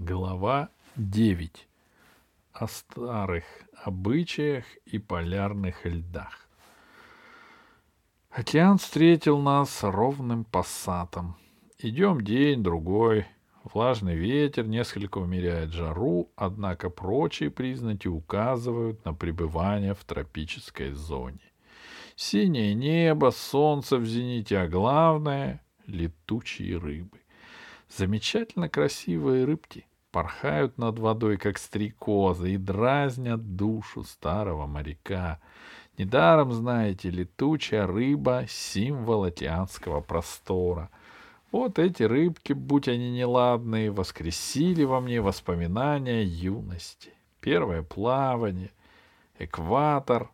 Глава 9. О старых обычаях и полярных льдах. Океан встретил нас ровным пассатом. Идем день-другой. Влажный ветер несколько умеряет жару, однако прочие признаки указывают на пребывание в тропической зоне. Синее небо, солнце в зените, а главное — летучие рыбы. Замечательно красивые рыбки порхают над водой, как стрекозы, и дразнят душу старого моряка. Недаром, знаете, летучая рыба — символ океанского простора. Вот эти рыбки, будь они неладные, воскресили во мне воспоминания юности. Первое плавание, экватор.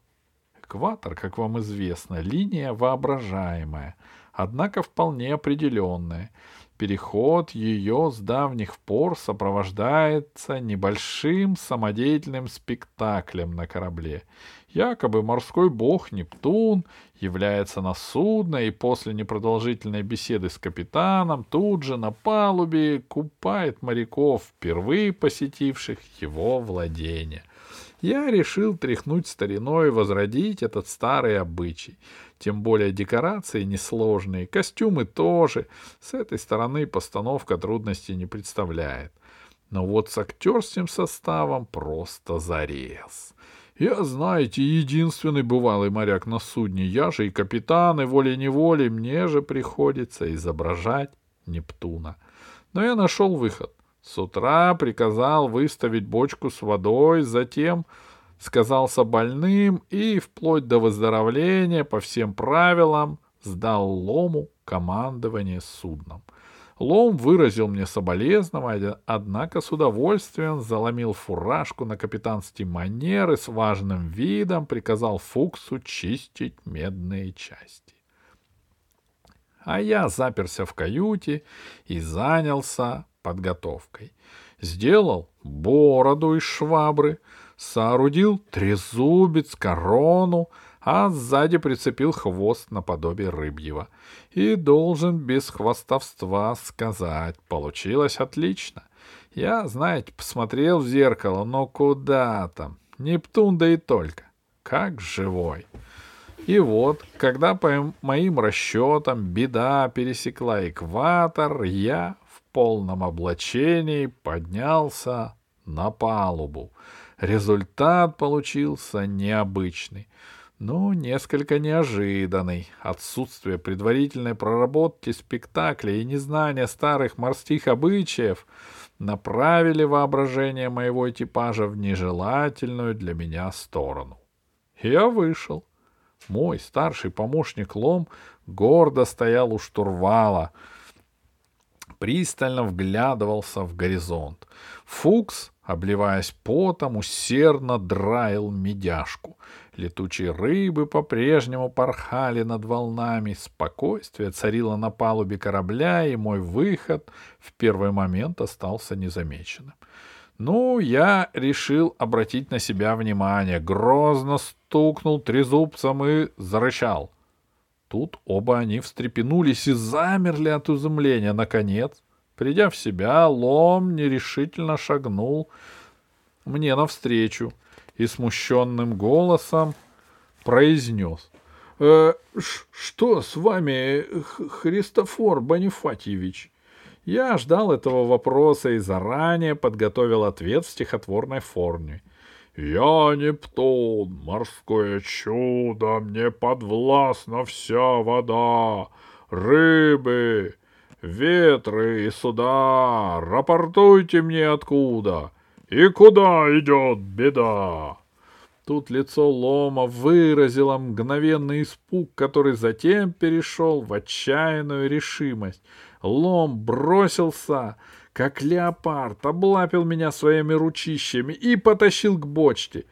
Экватор, как вам известно, линия воображаемая, однако вполне определенная — Переход ее с давних пор сопровождается небольшим самодеятельным спектаклем на корабле. Якобы морской бог Нептун является на судно и после непродолжительной беседы с капитаном тут же на палубе купает моряков, впервые посетивших его владение. Я решил тряхнуть стариной и возродить этот старый обычай. Тем более декорации несложные, костюмы тоже. С этой стороны постановка трудностей не представляет. Но вот с актерским составом просто зарез. Я, знаете, единственный бывалый моряк на судне. Я же и капитан, и волей-неволей мне же приходится изображать Нептуна. Но я нашел выход. С утра приказал выставить бочку с водой, затем сказался больным и, вплоть до выздоровления, по всем правилам, сдал Лому командование судном. Лом выразил мне соболезнования, однако с удовольствием заломил фуражку на капитанские манеры с важным видом приказал Фуксу чистить медные части. А я заперся в каюте и занялся подготовкой. Сделал бороду из швабры — соорудил трезубец, корону, а сзади прицепил хвост наподобие рыбьего. И должен без хвостовства сказать, получилось отлично. Я, знаете, посмотрел в зеркало, но куда там? Нептун да и только. Как живой. И вот, когда по моим расчетам беда пересекла экватор, я в полном облачении поднялся на палубу. Результат получился необычный, но несколько неожиданный. Отсутствие предварительной проработки спектакля и незнание старых морских обычаев направили воображение моего экипажа в нежелательную для меня сторону. Я вышел. Мой старший помощник Лом гордо стоял у штурвала, пристально вглядывался в горизонт. Фукс обливаясь потом, усердно драил медяшку. Летучие рыбы по-прежнему порхали над волнами, спокойствие царило на палубе корабля, и мой выход в первый момент остался незамеченным. Ну, я решил обратить на себя внимание, грозно стукнул трезубцем и зарычал. Тут оба они встрепенулись и замерли от изумления. Наконец, Придя в себя, лом нерешительно шагнул мне навстречу и смущенным голосом произнес. «Э, — Что с вами, Христофор Бонифатьевич? Я ждал этого вопроса и заранее подготовил ответ в стихотворной форме. «Я Нептун, морское чудо, мне подвластна вся вода, рыбы, Ветры и суда, рапортуйте мне откуда и куда идет беда. Тут лицо Лома выразило мгновенный испуг, который затем перешел в отчаянную решимость. Лом бросился, как леопард, облапил меня своими ручищами и потащил к бочке.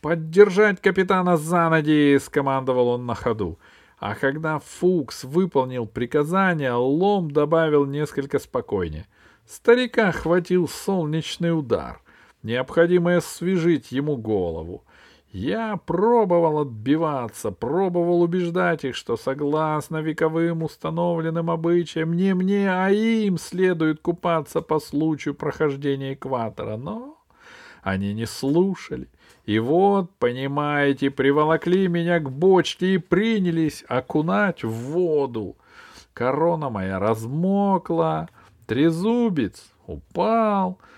«Поддержать капитана за ноги!» — скомандовал он на ходу. А когда Фукс выполнил приказание, Лом добавил несколько спокойнее. Старика хватил солнечный удар. Необходимо освежить ему голову. Я пробовал отбиваться, пробовал убеждать их, что согласно вековым установленным обычаям не мне, а им следует купаться по случаю прохождения экватора, но они не слушали. И вот, понимаете, приволокли меня к бочке и принялись окунать в воду. Корона моя размокла, трезубец упал —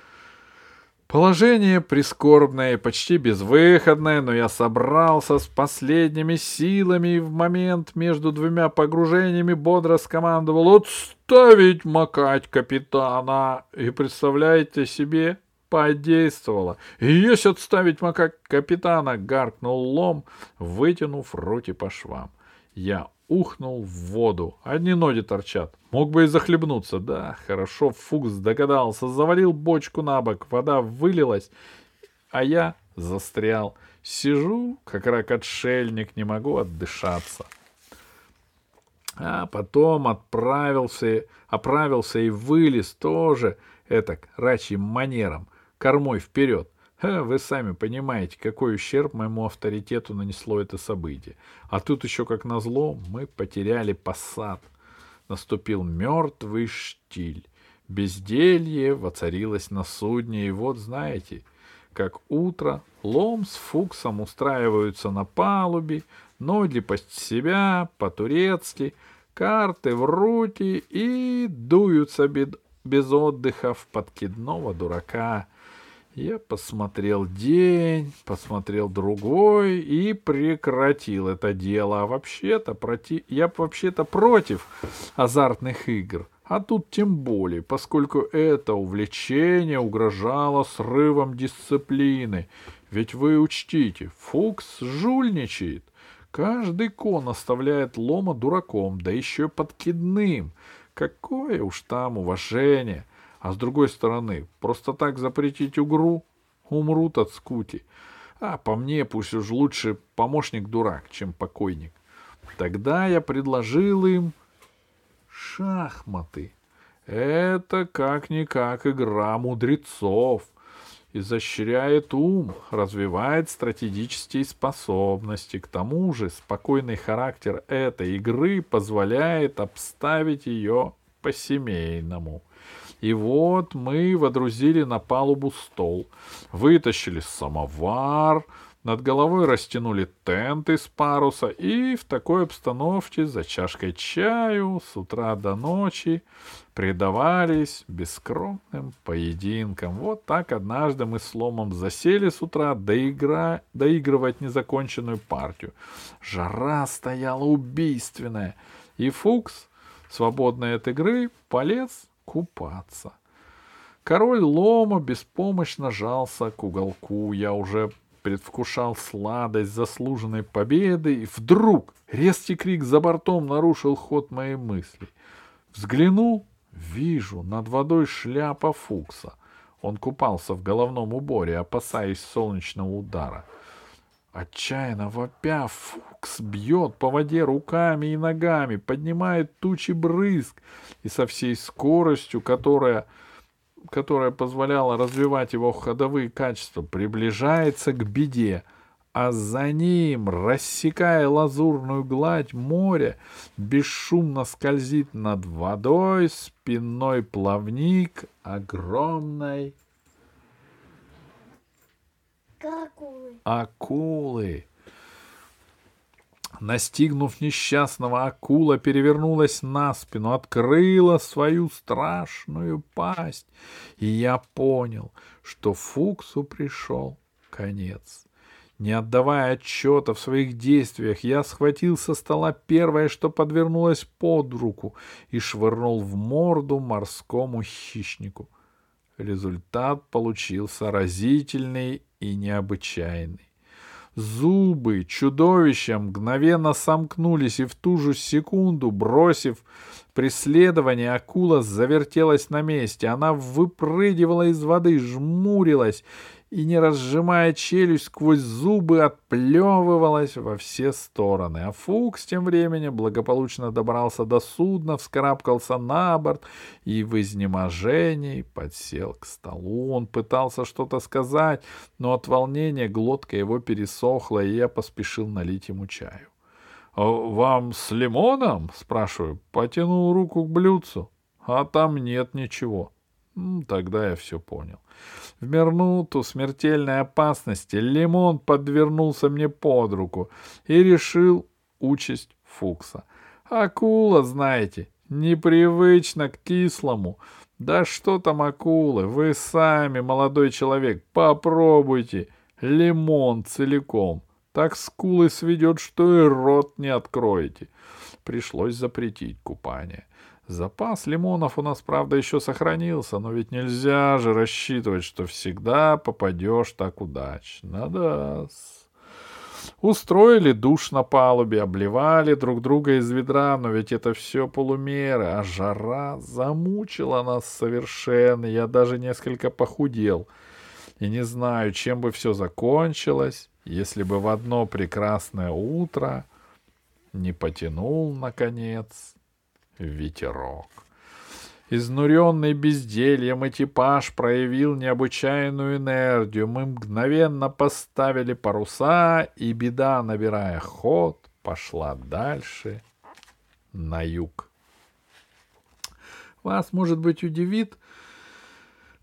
Положение прискорбное почти безвыходное, но я собрался с последними силами и в момент между двумя погружениями бодро скомандовал «Отставить макать капитана!» И представляете себе, подействовало. Есть отставить макать капитана, гаркнул лом, вытянув руки по швам. Я ухнул в воду. Одни ноги торчат. Мог бы и захлебнуться. Да, хорошо, Фукс догадался. Завалил бочку на бок. Вода вылилась, а я застрял. Сижу, как рак-отшельник, не могу отдышаться. А потом отправился, оправился и вылез тоже, это рачьим манером, кормой вперед. Ха, вы сами понимаете, какой ущерб моему авторитету нанесло это событие. А тут еще, как назло, мы потеряли посад. Наступил мертвый штиль. Безделье воцарилось на судне, и вот знаете, как утро, лом с фуксом устраиваются на палубе, ноги под себя, по-турецки, карты в руки и дуются без отдыха в подкидного дурака — я посмотрел день, посмотрел другой и прекратил это дело. А вообще-то проти... я вообще-то против азартных игр. А тут тем более, поскольку это увлечение угрожало срывом дисциплины. Ведь вы учтите, Фукс жульничает. Каждый кон оставляет лома дураком, да еще подкидным. Какое уж там уважение. А с другой стороны, просто так запретить угру умрут от скути. А по мне пусть уж лучше помощник-дурак, чем покойник. Тогда я предложил им шахматы. Это как-никак игра мудрецов. Изощряет ум, развивает стратегические способности. К тому же спокойный характер этой игры позволяет обставить ее по-семейному. И вот мы водрузили на палубу стол, вытащили самовар, над головой растянули тент из паруса и в такой обстановке за чашкой чаю с утра до ночи предавались бескромным поединкам. Вот так однажды мы с Ломом засели с утра доигра... доигрывать незаконченную партию. Жара стояла убийственная, и Фукс, свободный от игры, полез купаться. Король лома беспомощно жался к уголку. Я уже предвкушал сладость заслуженной победы, и вдруг резкий крик за бортом нарушил ход моей мысли. Взглянул, вижу, над водой шляпа Фукса. Он купался в головном уборе, опасаясь солнечного удара. Отчаянно вопя, Фукс бьет по воде руками и ногами, поднимает тучи брызг и со всей скоростью, которая, которая позволяла развивать его ходовые качества, приближается к беде, а за ним, рассекая лазурную гладь моря, бесшумно скользит над водой спинной плавник огромной Акулы. Акулы. Настигнув несчастного, акула перевернулась на спину, открыла свою страшную пасть, и я понял, что Фуксу пришел конец. Не отдавая отчета в своих действиях, я схватил со стола первое, что подвернулось под руку, и швырнул в морду морскому хищнику. Результат получился разительный и необычайный. Зубы чудовища мгновенно сомкнулись, и в ту же секунду, бросив преследование, акула завертелась на месте. Она выпрыгивала из воды, жмурилась и, не разжимая челюсть, сквозь зубы отплевывалась во все стороны. А Фукс тем временем благополучно добрался до судна, вскарабкался на борт и в изнеможении подсел к столу. Он пытался что-то сказать, но от волнения глотка его пересохла, и я поспешил налить ему чаю. «А «Вам с лимоном?» — спрашиваю. Потянул руку к блюдцу. «А там нет ничего». Тогда я все понял. В минуту смертельной опасности лимон подвернулся мне под руку и решил участь Фукса. Акула, знаете, непривычно к кислому. Да что там акулы, вы сами, молодой человек, попробуйте лимон целиком. Так скулы сведет, что и рот не откроете. Пришлось запретить купание. Запас лимонов у нас, правда, еще сохранился, но ведь нельзя же рассчитывать, что всегда попадешь так удачно. Да. Устроили душ на палубе, обливали друг друга из ведра, но ведь это все полумеры, а жара замучила нас совершенно. Я даже несколько похудел. И не знаю, чем бы все закончилось, если бы в одно прекрасное утро не потянул, наконец, ветерок. Изнуренный бездельем экипаж проявил необычайную энергию. Мы мгновенно поставили паруса, и беда, набирая ход, пошла дальше на юг. Вас, может быть, удивит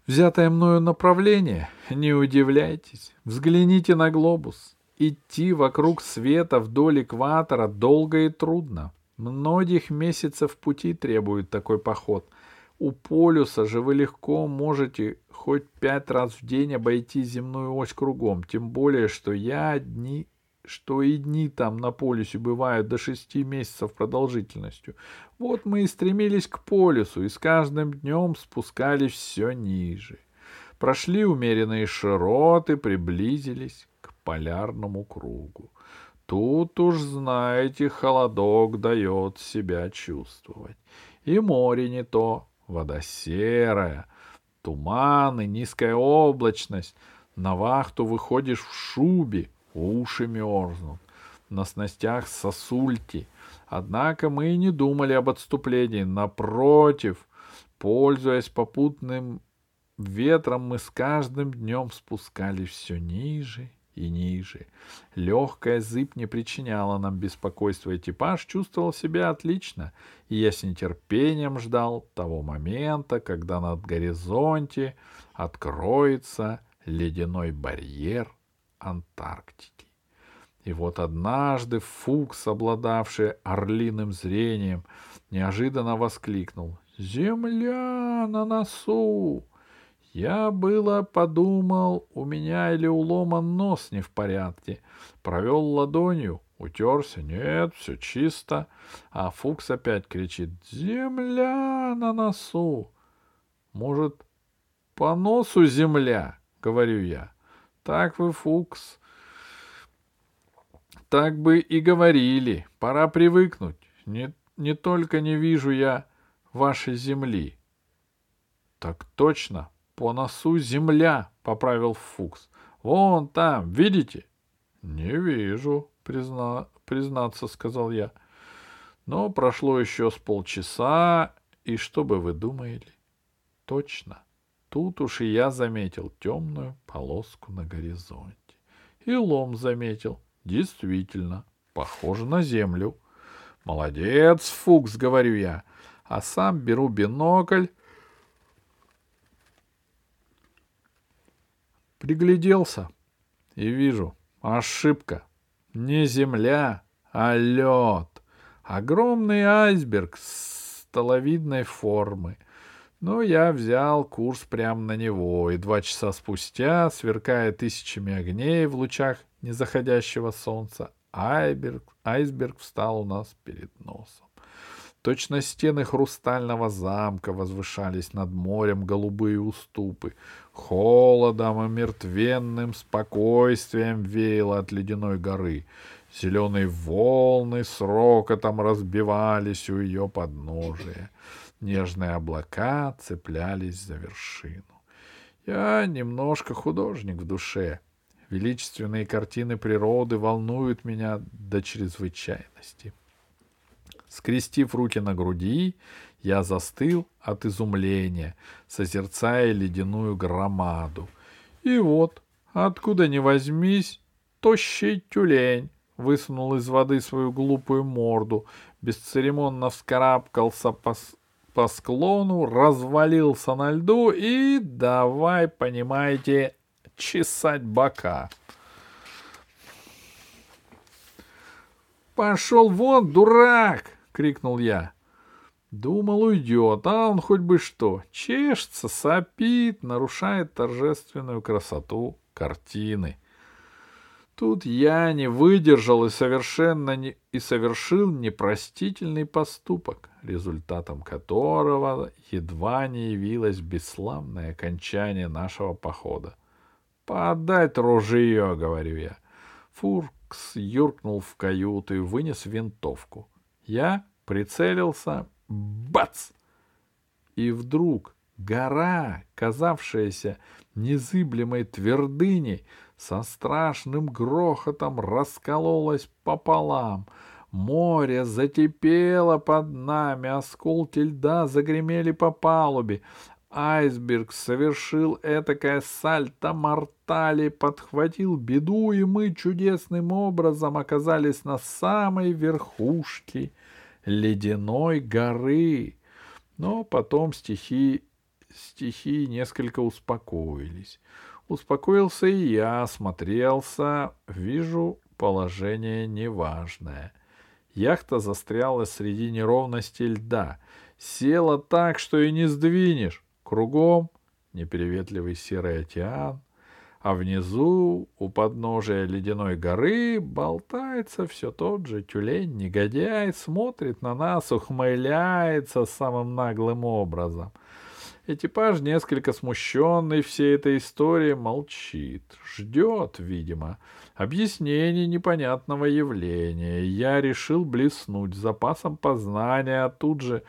взятое мною направление. Не удивляйтесь. Взгляните на глобус. Идти вокруг света вдоль экватора долго и трудно. Многих месяцев пути требует такой поход. У полюса же вы легко можете хоть пять раз в день обойти земную ось кругом, тем более, что я дни, что и дни там на полюсе бывают до шести месяцев продолжительностью. Вот мы и стремились к полюсу, и с каждым днем спускались все ниже. Прошли умеренные широты, приблизились к полярному кругу. Тут уж, знаете, холодок дает себя чувствовать. И море не то, вода серая, туман и низкая облачность. На вахту выходишь в шубе, уши мерзнут. На снастях сосульки. Однако мы и не думали об отступлении. Напротив, пользуясь попутным ветром, мы с каждым днем спускались все ниже и ниже. Легкая зыбь не причиняла нам беспокойства, экипаж чувствовал себя отлично, и я с нетерпением ждал того момента, когда над горизонте откроется ледяной барьер Антарктики. И вот однажды Фукс, обладавший орлиным зрением, неожиданно воскликнул «Земля на носу!» Я было подумал, у меня или у Лома нос не в порядке. Провел ладонью, утерся. Нет, все чисто. А Фукс опять кричит. Земля на носу. Может, по носу земля, говорю я. Так вы, Фукс. Так бы и говорили. Пора привыкнуть. Не, не только не вижу я вашей земли. Так точно, по носу земля, — поправил Фукс. — Вон там, видите? — Не вижу, призна... признаться, — сказал я. Но прошло еще с полчаса, и что бы вы думали? Точно. Тут уж и я заметил темную полоску на горизонте. И лом заметил. Действительно, похоже на землю. Молодец, Фукс, говорю я. А сам беру бинокль Пригляделся и вижу, ошибка. Не земля, а лед. Огромный айсберг столовидной формы. Но я взял курс прямо на него, и два часа спустя, сверкая тысячами огней в лучах незаходящего солнца, айсберг, айсберг встал у нас перед носом. Точно стены хрустального замка возвышались над морем голубые уступы. Холодом и мертвенным спокойствием веяло от ледяной горы. Зеленые волны с рокотом разбивались у ее подножия. Нежные облака цеплялись за вершину. Я немножко художник в душе. Величественные картины природы волнуют меня до чрезвычайности. Скрестив руки на груди, я застыл от изумления, созерцая ледяную громаду. И вот, откуда ни возьмись, тощий тюлень высунул из воды свою глупую морду, бесцеремонно вскарабкался по, по склону, развалился на льду и давай, понимаете, чесать бока. «Пошел вон, дурак!» — крикнул я. Думал, уйдет, а он хоть бы что, чешется, сопит, нарушает торжественную красоту картины. Тут я не выдержал и совершенно не, и совершил непростительный поступок, результатом которого едва не явилось бесславное окончание нашего похода. «Подать ружье», — говорю я. Фуркс юркнул в каюту и вынес винтовку. Я прицелился, Бац! И вдруг гора, казавшаяся незыблемой твердыней, со страшным грохотом раскололась пополам. Море затепело под нами, осколки льда загремели по палубе. Айсберг совершил этакое сальто-мортали, подхватил беду, и мы чудесным образом оказались на самой верхушке ледяной горы. Но потом стихи, стихи несколько успокоились. Успокоился и я, смотрелся, вижу, положение неважное. Яхта застряла среди неровности льда, села так, что и не сдвинешь. Кругом неприветливый серый океан, а внизу, у подножия ледяной горы, болтается все тот же тюлень-негодяй, смотрит на нас, ухмыляется самым наглым образом. Экипаж, несколько смущенный всей этой историей, молчит, ждет, видимо, объяснений непонятного явления. Я решил блеснуть запасом познания, а тут же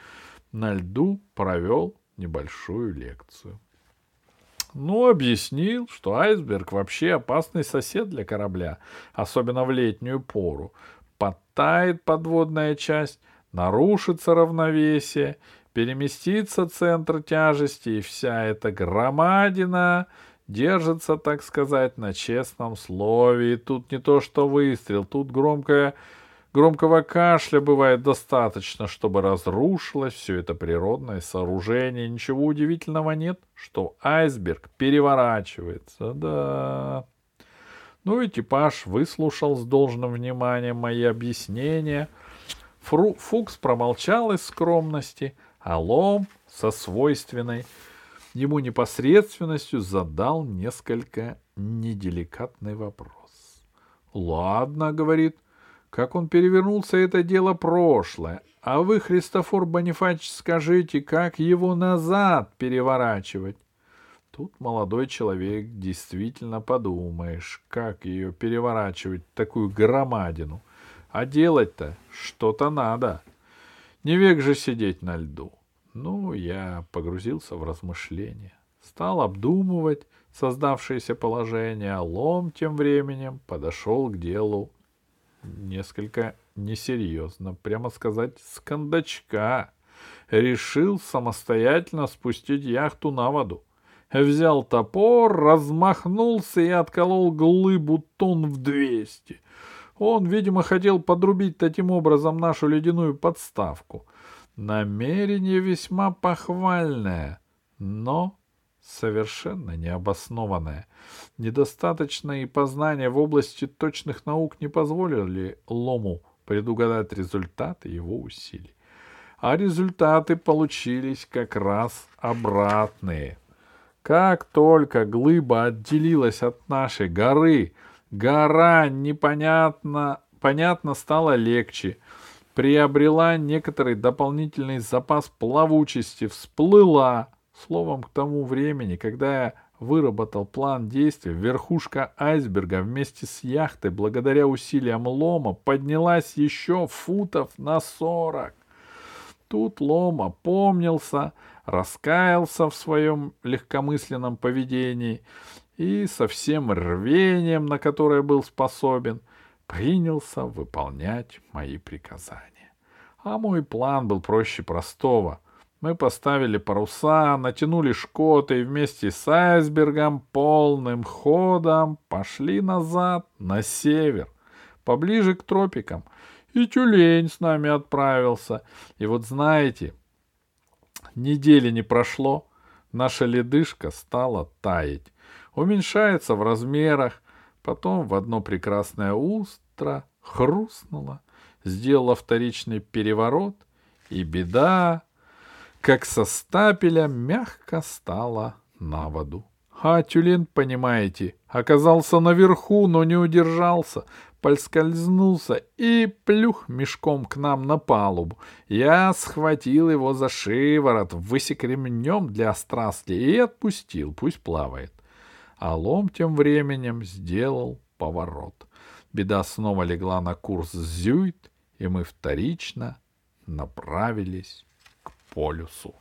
на льду провел небольшую лекцию. Ну, объяснил, что айсберг вообще опасный сосед для корабля, особенно в летнюю пору. Подтает подводная часть, нарушится равновесие, переместится центр тяжести, и вся эта громадина держится, так сказать, на честном слове. И тут не то что выстрел, тут громкое Громкого кашля бывает достаточно, чтобы разрушилось все это природное сооружение. Ничего удивительного нет, что айсберг переворачивается. Да. Ну, экипаж выслушал с должным вниманием мои объяснения. Фру Фукс промолчал из скромности, а Лом со свойственной ему непосредственностью задал несколько неделикатный вопрос. «Ладно», — говорит, — как он перевернулся, это дело прошлое. А вы, Христофор Бонифач, скажите, как его назад переворачивать? Тут молодой человек действительно подумаешь, как ее переворачивать, такую громадину. А делать-то что-то надо. Не век же сидеть на льду. Ну, я погрузился в размышления. Стал обдумывать создавшееся положение, а лом тем временем подошел к делу несколько несерьезно, прямо сказать, с кондачка. Решил самостоятельно спустить яхту на воду. Взял топор, размахнулся и отколол глыбу тонн в двести. Он, видимо, хотел подрубить таким образом нашу ледяную подставку. Намерение весьма похвальное, но совершенно необоснованное. Недостаточные познания в области точных наук не позволили Лому предугадать результаты его усилий. А результаты получились как раз обратные. Как только глыба отделилась от нашей горы, гора непонятно, понятно стала легче, приобрела некоторый дополнительный запас плавучести, всплыла, Словом, к тому времени, когда я выработал план действий, верхушка айсберга вместе с яхтой, благодаря усилиям Лома, поднялась еще футов на сорок. Тут Лома помнился, раскаялся в своем легкомысленном поведении и со всем рвением, на которое был способен, принялся выполнять мои приказания. А мой план был проще простого. Мы поставили паруса, натянули шкоты и вместе с айсбергом полным ходом пошли назад, на север, поближе к тропикам. И тюлень с нами отправился. И вот знаете, недели не прошло, наша ледышка стала таять, уменьшается в размерах, потом в одно прекрасное утро хрустнула, сделала вторичный переворот, и беда, как со стапеля, мягко стала на воду. А тюлен, понимаете, оказался наверху, но не удержался, поскользнулся и плюх мешком к нам на палубу. Я схватил его за шиворот, высек ремнем для страсти и отпустил, пусть плавает. А лом тем временем сделал поворот. Беда снова легла на курс Зюит, и мы вторично направились к полюсу.